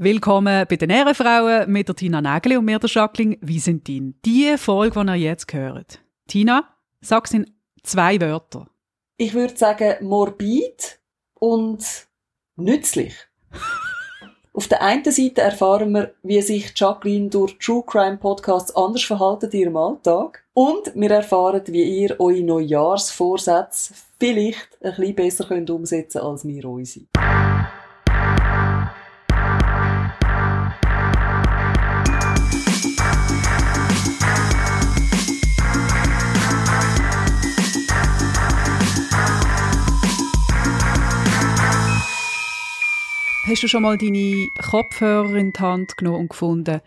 Willkommen bei den Ehrenfrauen mit der Tina Nägeli und mir, der Jacqueline Wiesentin. Die Folge, die ihr jetzt hört. Tina, sag's in zwei Wörter. Ich würde sagen morbid und nützlich. Auf der einen Seite erfahren wir, wie sich Jacqueline durch True Crime Podcasts anders verhalten in ihrem Alltag. Und wir erfahren, wie ihr eure Neujahrsvorsätze vielleicht ein bisschen besser könnt umsetzen als wir unsere. Hast du schon mal deine Kopfhörer in die Hand genommen und gefunden,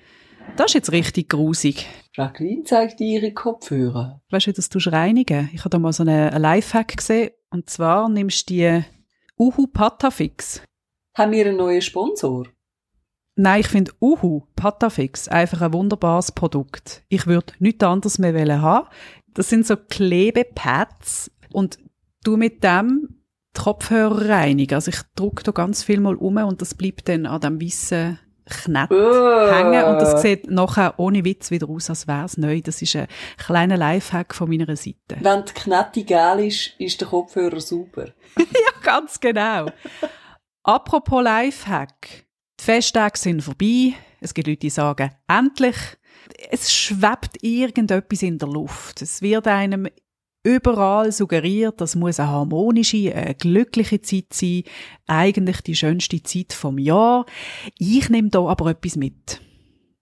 das ist jetzt richtig grusig. Jacqueline zeigt dir ihre Kopfhörer. Weißt du, dass du reinigen? Ich habe da mal so einen Lifehack gesehen. Und zwar nimmst du die Uhu Patafix. Haben wir einen neuen Sponsor? Nein, ich finde Uhu Patafix einfach ein wunderbares Produkt. Ich würde nichts anderes mehr haben. Das sind so Klebepads und du mit dem reinigen. Also ich drücke da ganz viel mal um und das bleibt dann an dem weißen Knett Uh. hängen und das sieht nachher ohne Witz wieder aus, als wäre es neu. Das ist ein kleiner Lifehack von meiner Seite. Wenn die Knette gel ist, ist der Kopfhörer super. ja, ganz genau. Apropos Lifehack. Die Festtage sind vorbei. Es gibt Leute, die sagen, endlich. Es schwebt irgendetwas in der Luft. Es wird einem überall suggeriert, das muss eine harmonische, eine glückliche Zeit sein, eigentlich die schönste Zeit vom Jahr. Ich nehme da aber etwas mit.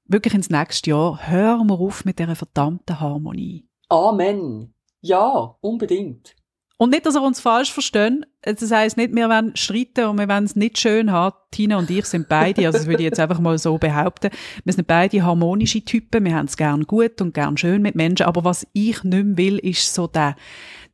Wirklich ins nächste Jahr. Hören wir auf mit dieser verdammten Harmonie. Amen. Ja, unbedingt. Und nicht, dass wir uns falsch verstehen. Das heisst nicht, wir wollen streiten und wir wollen es nicht schön haben. Tina und ich sind beide, also das würde ich jetzt einfach mal so behaupten. Wir sind beide harmonische Typen. Wir haben es gern gut und gern schön mit Menschen. Aber was ich nicht mehr will, ist so der,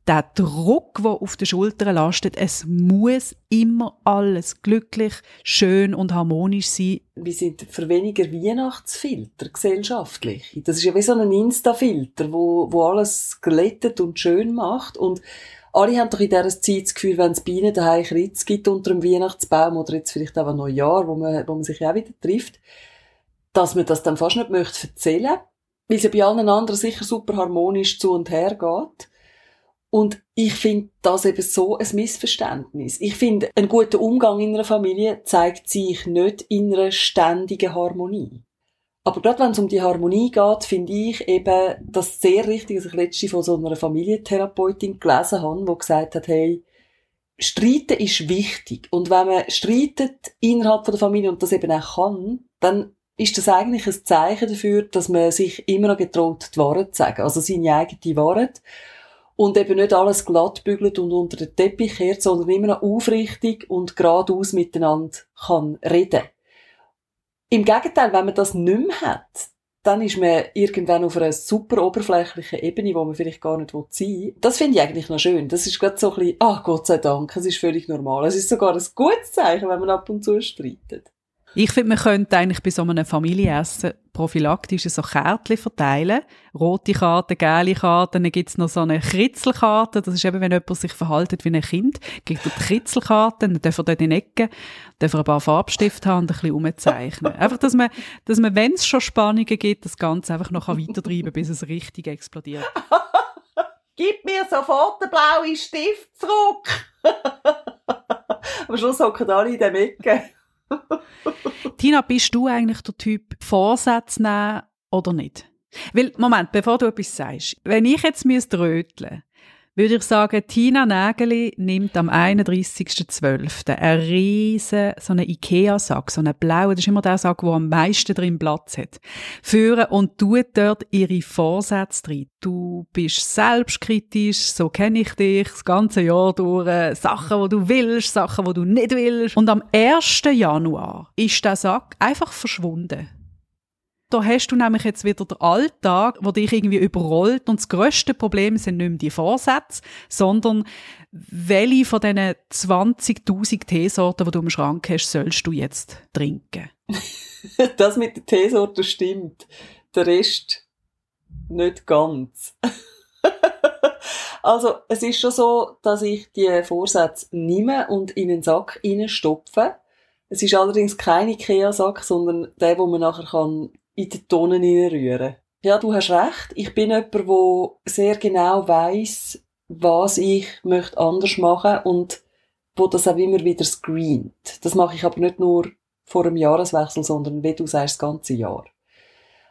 der Druck, der auf den Schultern lastet. Es muss immer alles glücklich, schön und harmonisch sein. Wir sind für weniger Weihnachtsfilter gesellschaftlich. Das ist ja wie so ein Insta-Filter, wo, wo alles glättet und schön macht. Und alle haben doch in dieser Zeit das Gefühl, wenn es bei ihnen daheim Kritz gibt unter dem Weihnachtsbaum oder jetzt vielleicht auch ein Neujahr, wo man, wo man sich auch wieder trifft, dass man das dann fast nicht möchte erzählen, weil es ja bei allen anderen sicher super harmonisch zu und her geht. Und ich finde das eben so ein Missverständnis. Ich finde, ein guter Umgang in einer Familie zeigt sich nicht in einer ständigen Harmonie. Aber gerade wenn es um die Harmonie geht, finde ich eben das sehr richtig, dass ich letztens von so einer Familientherapeutin gelesen habe, die gesagt hat, hey, Streiten ist wichtig. Und wenn man streitet innerhalb der Familie und das eben auch kann, dann ist das eigentlich ein Zeichen dafür, dass man sich immer noch getraut, die Wahrheit zu sagen. Also seine eigene Wahrheit. Und eben nicht alles glatt bügelt und unter den Teppich kehrt, sondern immer noch aufrichtig und geradeaus miteinander kann reden. Im Gegenteil, wenn man das nicht mehr hat, dann ist man irgendwann auf einer super oberflächlichen Ebene, wo man vielleicht gar nicht sein will. Das finde ich eigentlich noch schön. Das ist gerade so ein bisschen, ach Gott sei Dank, es ist völlig normal. Es ist sogar ein gutes Zeichen, wenn man ab und zu streitet. Ich finde, man könnte eigentlich bei so einem Familienessen prophylaktisch so Kärtchen verteilen. Rote Karten, gelbe Karten, dann gibt's noch so eine Kritzelkarte. Das ist eben, wenn jemand sich verhaltet wie ein Kind, gibt er die Kritzelkarte, dann darf er dort in die Ecke, darf er ein paar Farbstifte haben und ein bisschen umzeichnen. einfach, dass man, dass man, wenn es schon Spannungen gibt, das Ganze einfach noch weitertreiben bis es richtig explodiert. Gib mir sofort den blauen Stift zurück! Am Schluss hocken alle in der Ecke. Tina, bist du eigentlich der Typ Vorsätze nehmen oder nicht? Weil, Moment, bevor du etwas sagst, wenn ich jetzt röteln würde ich sagen, Tina Nägeli nimmt am 31.12. einen riesen, so einen Ikea-Sack, so einen blauen, das ist immer der Sack, der am meisten drin Platz hat, führen und tut dort ihre Vorsätze drin. Du bist selbstkritisch, so kenne ich dich, das ganze Jahr durch, Sachen, die du willst, Sachen, die du nicht willst. Und am 1. Januar ist der Sack einfach verschwunden. Da hast du nämlich jetzt wieder den Alltag, der dich irgendwie überrollt und das grösste Problem sind nicht mehr die Vorsätze, sondern welche von diesen 20'000 Teesorten, die du im Schrank hast, sollst du jetzt trinken? das mit den Teesorten stimmt. Der Rest nicht ganz. also, es ist schon so, dass ich die Vorsätze nehme und in den Sack stopfe Es ist allerdings kein Ikea-Sack, sondern der, wo man nachher kann in die Tonnen rühren. Ja, du hast recht. Ich bin jemand, der sehr genau weiß, was ich möchte anders machen und wo das auch immer wieder screent. Das mache ich aber nicht nur vor einem Jahreswechsel, sondern wie du sagst, das ganze Jahr.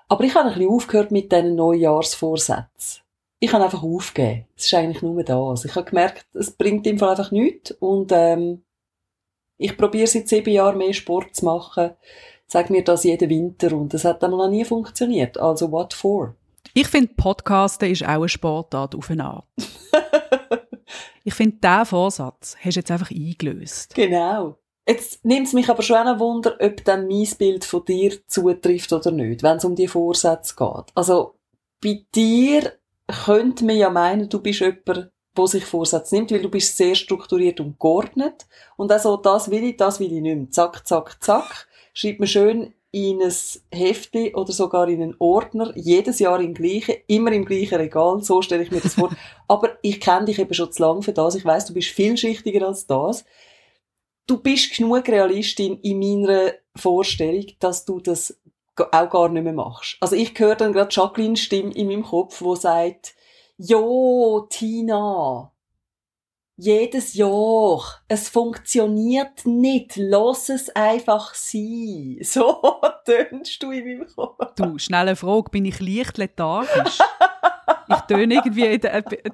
Aber ich habe ein bisschen aufgehört mit diesen Neujahrsvorsätzen. Ich habe einfach aufgegeben. Es ist eigentlich nur das. Ich habe gemerkt, es bringt im Fall einfach nichts und ähm, ich probiere seit sieben Jahren mehr Sport zu machen. Sag mir das jeden Winter und es hat dann noch nie funktioniert. Also what for? Ich finde, Podcasten ist auch eine Sportart auf eine Art. ich finde, diesen Vorsatz hast du jetzt einfach eingelöst. Genau. Jetzt nimmt es mich aber schon ein Wunder, ob dann mein Bild von dir zutrifft oder nicht, wenn es um die Vorsätze geht. Also, bei dir könnte man ja meinen, du bist jemand, der sich Vorsätze nimmt, weil du bist sehr strukturiert und geordnet. Und also, das will ich, das will ich nicht mehr. Zack, zack, zack. Schreibt man schön in ein Heftli oder sogar in einen Ordner, jedes Jahr im gleichen, immer im gleichen Regal, so stelle ich mir das vor. Aber ich kenne dich eben schon zu lange für das, ich weiß, du bist vielschichtiger als das. Du bist genug Realistin in meiner Vorstellung, dass du das auch gar nicht mehr machst. Also ich höre dann gerade Jacqueline Stimme in meinem Kopf, wo sagt, Jo, Tina, jedes Jahr. Es funktioniert nicht. Lass es einfach sein. So tönst du in meinem Kopf. Du, schnelle Frage. Bin ich leicht lethargisch? ich töne irgendwie,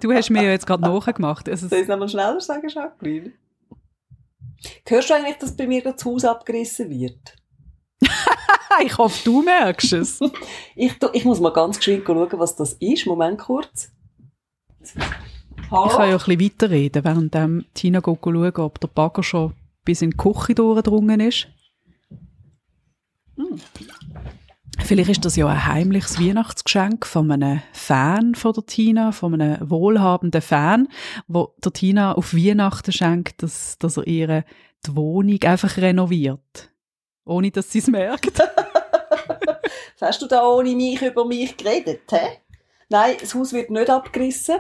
du hast mir ja jetzt gerade nachgemacht. Also, Soll ich es nochmal schneller sagen, Jacqueline? Hörst du eigentlich, dass bei mir das Haus abgerissen wird? ich hoffe, du merkst es. ich, ich muss mal ganz geschwind schauen, was das ist. Moment kurz. Hallo? Ich kann ja ein bisschen weiterreden, während Tina schauen, ob der Bagger schon bis in die Küche durchgedrungen ist. Hm. Vielleicht ist das ja ein heimliches Weihnachtsgeschenk von einem Fan von der Tina, von einem wohlhabenden Fan, wo der Tina auf Weihnachten schenkt, dass, dass er ihre die Wohnung einfach renoviert. Ohne, dass sie es merkt. Hast du da ohne mich über mich geredet, hä? Nein, das Haus wird nicht abgerissen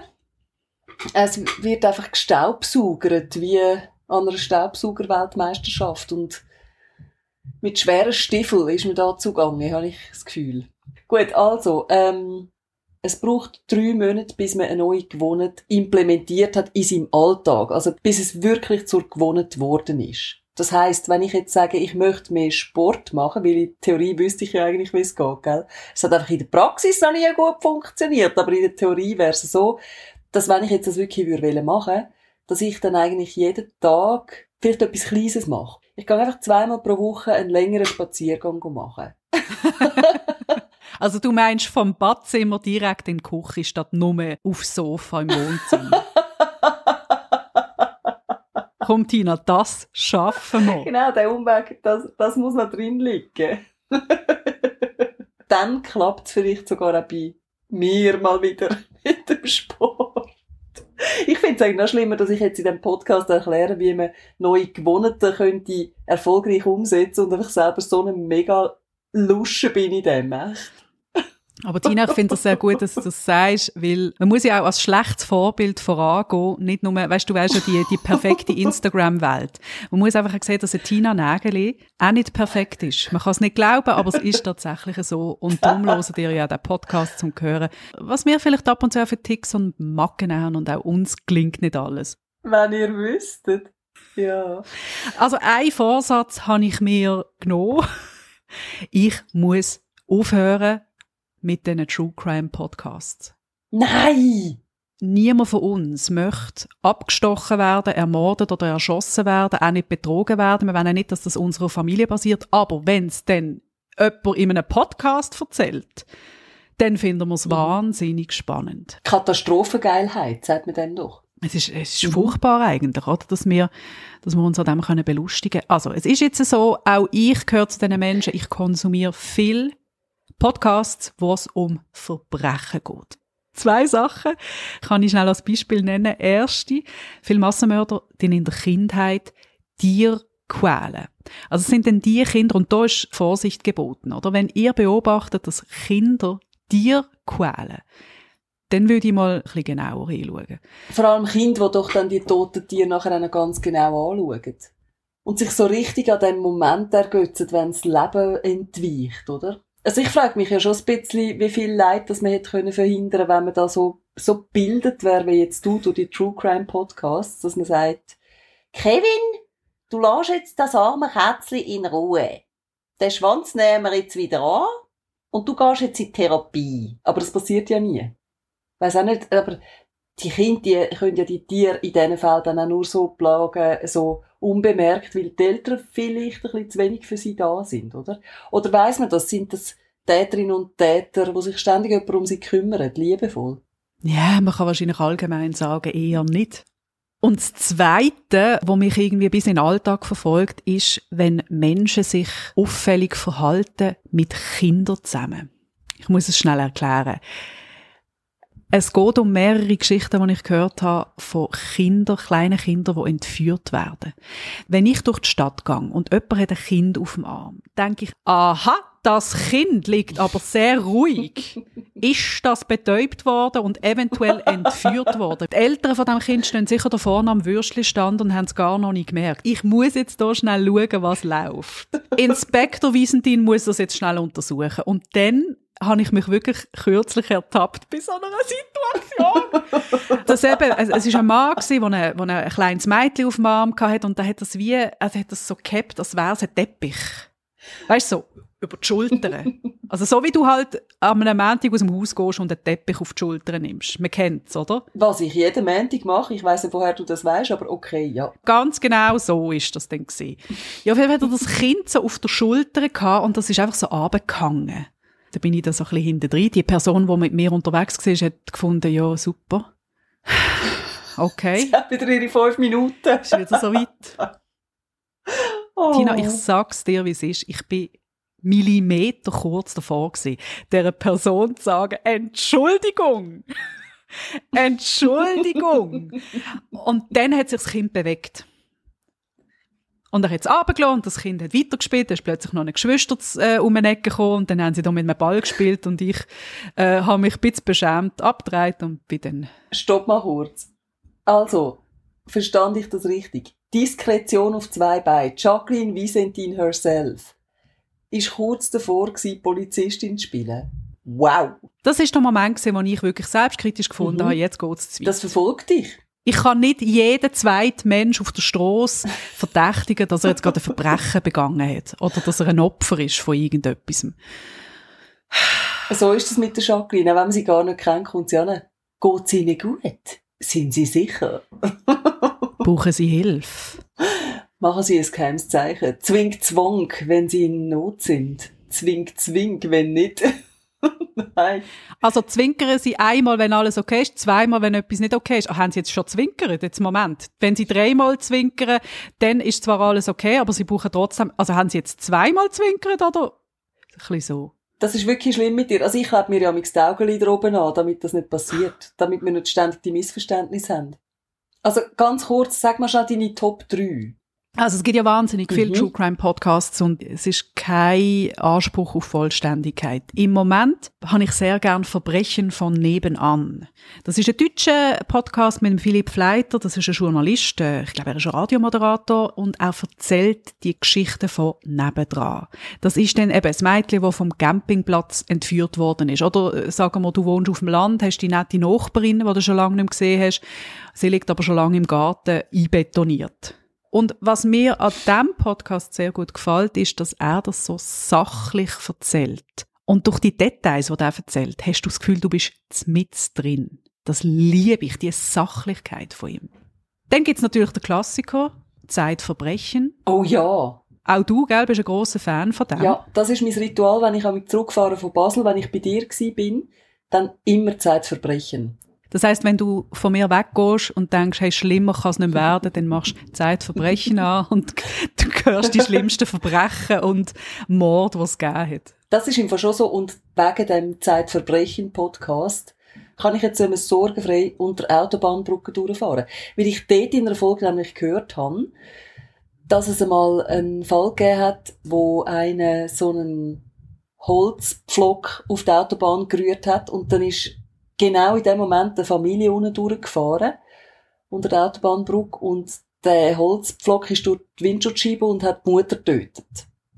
es wird einfach gestaubsaugert, wie an einer Staubsaugerweltmeisterschaft und mit schweren Stiefeln ist mir da zugange, habe ich das Gefühl. Gut, also, ähm, es braucht drei Monate, bis man eine neue Gewohnheit implementiert hat in seinem Alltag. Also, bis es wirklich zur Gewohnheit geworden ist. Das heißt, wenn ich jetzt sage, ich möchte mehr Sport machen, weil in Theorie wüsste ich ja eigentlich, wie es geht, gell? Es hat einfach in der Praxis noch nie gut funktioniert, aber in der Theorie wäre es so, dass wenn ich jetzt das wirklich würde machen dass ich dann eigentlich jeden Tag vielleicht etwas Kleines mache. Ich kann einfach zweimal pro Woche einen längeren Spaziergang machen. also du meinst vom Badzimmer direkt in die Küche statt nur aufs Sofa im Wohnzimmer? Komm Tina, das schaffen wir. Genau, der Umweg, das, das muss noch drin liegen. dann klappt es vielleicht sogar auch bei mir mal wieder mit dem Sport. Ich finde es eigentlich noch schlimmer, dass ich jetzt in diesem Podcast erkläre, wie man neue Gewohnheiten könnte erfolgreich umsetzen und einfach selber so eine mega Lusche bin in dem. Echt. Aber Tina, ich finde es sehr gut, dass du das sagst, weil man muss ja auch als schlechtes Vorbild vorangehen, nicht nur, weißt du, weißt ja die, die perfekte Instagram-Welt. Man muss einfach sehen, dass eine Tina Nägeli auch nicht perfekt ist. Man kann es nicht glauben, aber es ist tatsächlich so. Und darum hören dir ja den Podcast zum Hören. Was wir vielleicht ab und zu für Ticks und Macken haben und auch uns gelingt nicht alles. Wenn ihr wüsstet. Ja. Also ein Vorsatz habe ich mir genommen. Ich muss aufhören, mit diesen True Crime Podcasts. Nein! Niemand von uns möchte abgestochen werden, ermordet oder erschossen werden, auch nicht betrogen werden. Wir wollen nicht, dass das unserer Familie passiert. Aber wenn es dann jemand in einem Podcast erzählt, dann finden wir es mhm. wahnsinnig spannend. Katastrophengeilheit, sagt man dann doch. Es ist, es ist mhm. furchtbar eigentlich, oder? Dass wir, dass wir uns an dem können belustigen können. Also, es ist jetzt so, auch ich gehöre zu diesen Menschen, ich konsumiere viel Podcasts, wo es um Verbrechen geht. Zwei Sachen kann ich schnell als Beispiel nennen. Erste, viele Massenmörder, die in der Kindheit Tiere quälen. Also es sind dann die Kinder, und da ist Vorsicht geboten, oder? Wenn ihr beobachtet, dass Kinder Tiere quälen, dann würde ich mal ein bisschen genauer hinschauen. Vor allem Kinder, die doch dann die toten Tiere nachher ganz genau anschauen. und sich so richtig an dem Moment ergötzen, wenn das Leben entweicht, oder? Also ich frage mich ja schon ein bisschen, wie viel Leid das man hätte können verhindern, wenn man da so, so bildet wäre, wie jetzt du durch die True Crime Podcasts, dass man sagt, Kevin, du lässt jetzt das arme Kätzchen in Ruhe. Den Schwanz nehmen wir jetzt wieder an und du gehst jetzt in Therapie. Aber das passiert ja nie. Weiß auch nicht, aber die Kinder, die können ja die Tiere in diesen Fällen dann auch nur so plagen, so unbemerkt, weil die Eltern vielleicht ein bisschen zu wenig für sie da sind, oder? Oder weiss man das? Sind das Täterinnen und Täter, die sich ständig jemand um sie kümmern, liebevoll? Ja, man kann wahrscheinlich allgemein sagen, eher nicht. Und das Zweite, was mich irgendwie bis in den Alltag verfolgt, ist, wenn Menschen sich auffällig verhalten mit Kindern zusammen. Ich muss es schnell erklären. Es geht um mehrere Geschichten, die ich gehört habe von Kindern, kleinen Kindern, die entführt werden. Wenn ich durch die Stadt gehe und jemand hat ein Kind auf dem Arm, denke ich, aha, das Kind liegt aber sehr ruhig. Ist das betäubt worden und eventuell entführt worden? Die Eltern von dem Kind stehen sicher da vorne am Würstchenstand und haben es gar noch nicht gemerkt. Ich muss jetzt hier schnell schauen, was läuft. Inspektor Wiesentin muss das jetzt schnell untersuchen. Und dann habe ich mich wirklich kürzlich ertappt bei so einer Situation. das eben, es war ein Mann, der ein, ein kleines Mädchen auf dem Arm hatte und der hat das wie, also hat das so gehabt, als wäre es ein Teppich. Weißt du, so über die Schultern. also so wie du halt an einem Montag aus dem Haus gehst und einen Teppich auf die Schultern nimmst. Man kennt es, oder? Was ich jeden Montag mache, ich weiss nicht, woher du das weißt, aber okay, ja. Ganz genau so ist das dann gewesen. Ja, auf jeden Fall hat er das Kind so auf der Schulter gehabt und das ist einfach so runtergehangen. Da bin ich da so ein bisschen hinten drin. Die Person, die mit mir unterwegs war, hat gefunden, ja, super. Okay. Sie hat wieder ihre fünf Minuten. Ist wieder so weit. Oh. Tina, ich sag's dir, wie es ist. Ich bin Millimeter kurz davor gewesen, der Person zu sagen, Entschuldigung. Entschuldigung. und dann hat sich das Kind bewegt. Und er hat es runtergelassen und das Kind hat weitergespielt. Da ist plötzlich noch ein Geschwister äh, um eine Ecke gekommen und dann haben sie da mit einem Ball gespielt und ich äh, habe mich ein bisschen beschämt abgedreht und bin dann... Stopp mal kurz. Also, verstand ich das richtig? Diskretion auf zwei Beine. Jacqueline Visentin herself ist kurz davor gewesen, Polizistin zu spielen. Wow! Das ist der Moment gewesen, wo ich wirklich selbstkritisch gefunden mhm. habe, jetzt geht's zu weit. Das verfolgt dich? Ich kann nicht jeden zweiten Mensch auf der Straße verdächtigen, dass er jetzt gerade ein Verbrechen begangen hat oder dass er ein Opfer ist von irgendetwas. So ist es mit der Jacqueline. Wenn man sie gar nicht kennt, kommt sie an. Geht es ihnen gut? Sind sie sicher? Brauchen sie Hilfe? Machen Sie ein geheimes Zeichen. Zwing Zwang, wenn Sie in Not sind. Zwing Zwing, wenn nicht. Nein. Also zwinkern Sie einmal, wenn alles okay ist, zweimal, wenn etwas nicht okay ist. Ach, haben Sie jetzt schon zwinkert, jetzt Moment. Wenn Sie dreimal zwinkern, dann ist zwar alles okay, aber Sie brauchen trotzdem, also haben Sie jetzt zweimal zwinkert oder? Ein bisschen so. Das ist wirklich schlimm mit dir. Also ich klebe mir ja mit die Augenlider oben an, damit das nicht passiert. Damit wir nicht ständig die Missverständnisse haben. Also ganz kurz, sag mal schon deine Top 3. Also es gibt ja wahnsinnig viele mhm. True Crime Podcasts und es ist kein Anspruch auf Vollständigkeit. Im Moment habe ich sehr gern Verbrechen von nebenan. Das ist ein deutscher Podcast mit dem Philipp Fleiter, das ist ein Journalist, äh, ich glaube er ist ein Radiomoderator und er erzählt die Geschichten von nebendran. Das ist dann eben das Mädchen, das vom Campingplatz entführt worden ist. Oder äh, sagen wir, du wohnst auf dem Land, hast die nette Nachbarin, die du schon lange nicht gesehen hast, sie liegt aber schon lange im Garten einbetoniert. Und was mir an diesem Podcast sehr gut gefällt, ist, dass er das so sachlich erzählt. Und durch die Details, die er erzählt, hast du das Gefühl, du bist mit drin. Das liebe ich, die Sachlichkeit von ihm. Dann gibt's natürlich den Klassiker, Zeitverbrechen. Oh ja. Auch du, gell, bist ein grosser Fan von dem. Ja, das ist mein Ritual, wenn ich zurückfahre von Basel, wenn ich bei dir bin, dann immer Zeitverbrechen. Das heißt, wenn du von mir weggehst und denkst, hey, schlimmer kann es nicht werden, dann machst du Zeitverbrechen an und du hörst die schlimmsten Verbrechen und Mord, was es gegeben hat. Das ist einfach schon so und wegen dem Zeitverbrechen-Podcast kann ich jetzt einmal sorgenfrei unter Autobahnbrücken durchfahren. Weil ich dort in einer Folge nämlich gehört habe, dass es einmal einen Fall gegeben hat, wo einer so einen Holzpflock auf die Autobahn gerührt hat und dann ist genau in dem Moment eine Familie unten durchgefahren unter der Autobahnbrücke und der Holzpflock ist durch die Windschutzscheibe und hat die Mutter getötet.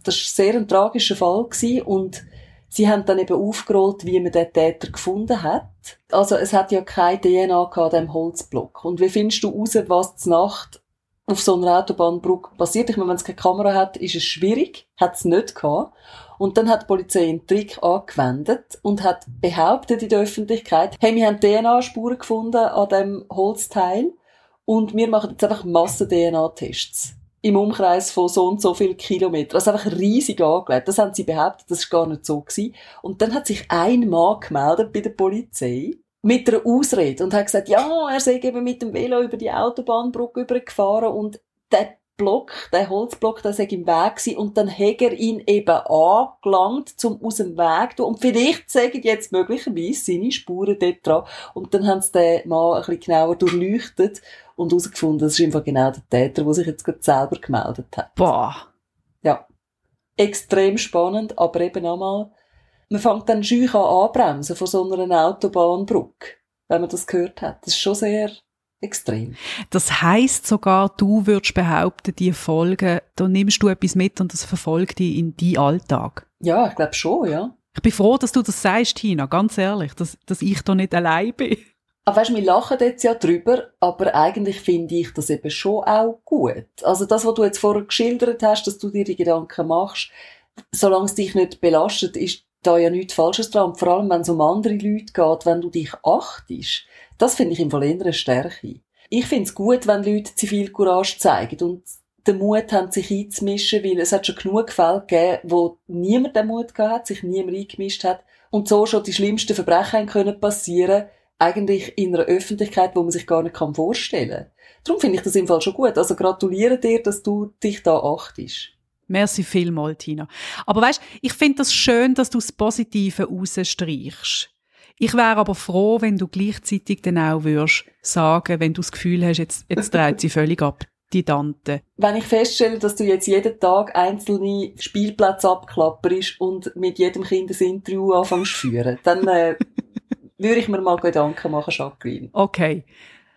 Das war sehr ein tragischer Fall gewesen und sie haben dann eben aufgerollt, wie man den Täter gefunden hat. Also es hat ja keine DNA an dem Holzblock. Und wie findest du raus, was Nacht auf so einer Autobahnbrücke passiert? Ich meine, wenn es keine Kamera hat, ist es schwierig. Hat es nicht gehabt. Und dann hat die Polizei einen Trick angewendet und hat behauptet in der Öffentlichkeit, hey, wir haben DNA-Spuren gefunden an dem Holzteil und wir machen jetzt einfach Massen-DNA-Tests im Umkreis von so und so viel Kilometer. Also einfach riesig angelegt. Das haben sie behauptet, das ist gar nicht so gewesen. Und dann hat sich ein Mann gemeldet bei der Polizei mit einer Ausrede und hat gesagt, ja, er sei eben mit dem Velo über die Autobahnbrücke übergefahren und der Block, der Holzblock, der sei im Weg gewesen und dann hat er ihn eben angelangt, zum aus dem Weg zu Und vielleicht sagen jetzt möglicherweise seine Spuren dort dran. Und dann haben sie den Mann ein bisschen genauer durchleuchtet und herausgefunden, das ist einfach genau der Täter, der sich jetzt gerade selber gemeldet hat. Boah. Ja. Extrem spannend, aber eben einmal, man fängt dann schüch an anbremsen von so einer Autobahnbrücke, wenn man das gehört hat. Das ist schon sehr extrem. Das heißt sogar, du würdest behaupten, die Folgen, da nimmst du etwas mit und das verfolgt dich in deinen Alltag. Ja, ich glaube schon, ja. Ich bin froh, dass du das sagst, Tina, ganz ehrlich, dass, dass ich da nicht allein bin. Aber weißt, wir lachen jetzt ja drüber, aber eigentlich finde ich das eben schon auch gut. Also das, was du jetzt vorher geschildert hast, dass du dir die Gedanken machst, solange es dich nicht belastet, ist da ja nichts Falsches dran. Vor allem, wenn es um andere Leute geht, wenn du dich achtest, das finde ich im Fall eher eine Stärke. Ich finde es gut, wenn Leute Zivilcourage zeigen und den Mut haben, sich einzumischen, weil es hat schon genug Fälle gegeben, wo niemand den Mut gehabt hat, sich niemand eingemischt hat und so schon die schlimmsten Verbrechen können passieren, eigentlich in einer Öffentlichkeit, wo man sich gar nicht vorstellen kann. Darum finde ich das im Fall schon gut. Also gratuliere dir, dass du dich da achtest. Merci vielmals, Tina. Aber weißt, ich finde das schön, dass du das Positive rausstreichst. Ich wäre aber froh, wenn du gleichzeitig dann auch würdest sagen, wenn du das Gefühl hast, jetzt, jetzt dreht sie völlig ab, die Tante. Wenn ich feststelle, dass du jetzt jeden Tag einzelne Spielplätze abklapperst und mit jedem Kind ein Interview anfängst zu führen, dann äh, würde ich mir mal Gedanken machen, Jacqueline. Okay,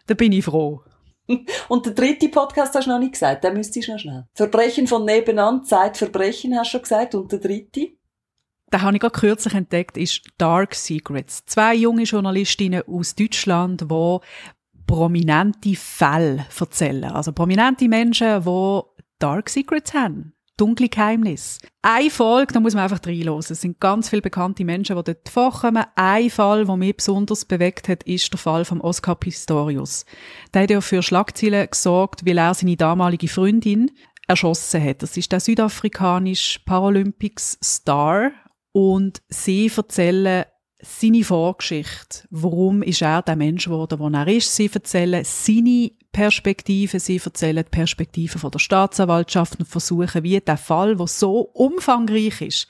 da bin ich froh. Und der dritte Podcast hast du noch nicht gesagt, den müsstest du noch schnell. Verbrechen von nebenan, Zeitverbrechen hast du schon gesagt. Und der dritte? Den habe ich gerade kürzlich entdeckt, ist Dark Secrets. Zwei junge Journalistinnen aus Deutschland, die prominente Fälle erzählen. Also prominente Menschen, die Dark Secrets haben dunkle Geheimnis. Ein Folge, da muss man einfach reinhören. Es sind ganz viele bekannte Menschen, die dort vorkommen. Ein Fall, der mich besonders bewegt hat, ist der Fall von Oscar Pistorius. Der hat ja für Schlagzeilen gesorgt, weil er seine damalige Freundin erschossen hat. Das ist der südafrikanische Paralympics Star. Und sie erzählen seine Vorgeschichte. Warum ist er der Mensch geworden, der er ist? Sie erzählen seine Perspektive, sie erzählen die Perspektive von der Staatsanwaltschaft und versuchen, wie der Fall, der so umfangreich ist,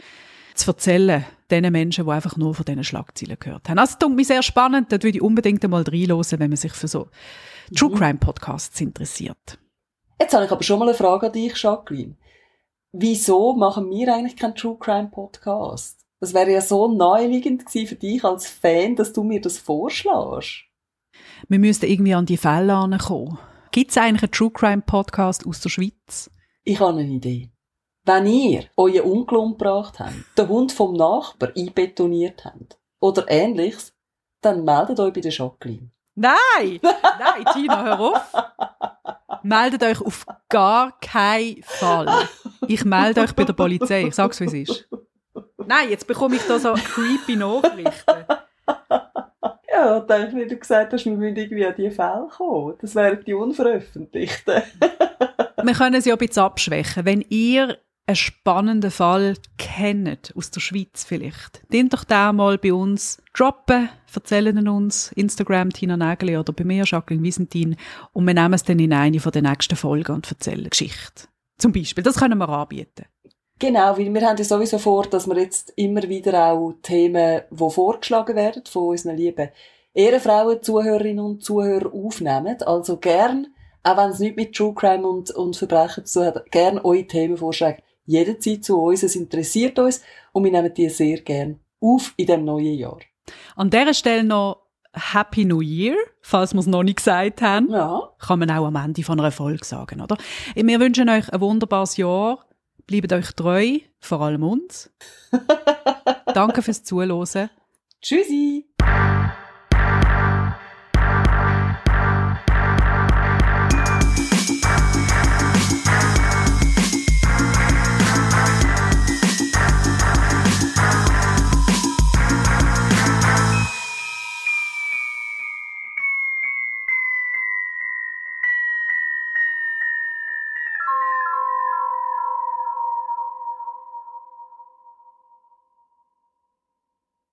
zu erzählen, den Menschen, die einfach nur von diesen Schlagzeilen gehört haben. Also, das mir sehr spannend, da würde ich unbedingt einmal reinhören, wenn man sich für so True mhm. Crime Podcasts interessiert. Jetzt habe ich aber schon mal eine Frage an dich, Jacqueline. Wieso machen wir eigentlich keinen True Crime Podcast? Das wäre ja so naheliegend gewesen für dich als Fan, dass du mir das vorschlägst wir müssten irgendwie an die Fälle ankommen. Gibt es eigentlich einen True Crime Podcast aus der Schweiz? Ich habe eine Idee. Wenn ihr euren Onkel umgebracht habt, den Hund vom Nachbar einbetoniert habt oder ähnliches, dann meldet euch bei der Jacqueline. Nein! Nein, Tina, hör auf! Meldet euch auf gar keinen Fall. Ich melde euch bei der Polizei. Ich sag's, wie es ist. Nein, jetzt bekomme ich da so creepy Nachrichten. Ja, denke wie du gesagt hast, wir müssen irgendwie an diese Fälle kommen. Das wären die unveröffentlichten. wir können sie ja ein bisschen abschwächen. Wenn ihr einen spannenden Fall kennt, aus der Schweiz vielleicht, den doch da mal bei uns droppen, erzählen ihn uns, Instagram Tina Nägeli oder bei mir Jacqueline Wiesentin und wir nehmen es dann in eine von den nächsten Folgen und erzählen Geschichte. Zum Beispiel, das können wir anbieten. Genau, weil wir haben ja sowieso vor, dass wir jetzt immer wieder auch Themen, die vorgeschlagen werden von unseren lieben Ehrenfrauen, Zuhörerinnen und Zuhörer aufnehmen. Also gern, auch wenn es nicht mit True Crime und, und Verbrechen zu tun hat, gern eure Themenvorschläge jederzeit zu uns. Es interessiert uns und wir nehmen die sehr gern auf in dem neuen Jahr. An dieser Stelle noch Happy New Year, falls wir es noch nicht gesagt haben. Ja. Kann man auch am Ende von einer Folge sagen, oder? Wir wünschen euch ein wunderbares Jahr. Bleibt euch treu, vor allem uns. Danke fürs Zuhören. Tschüssi.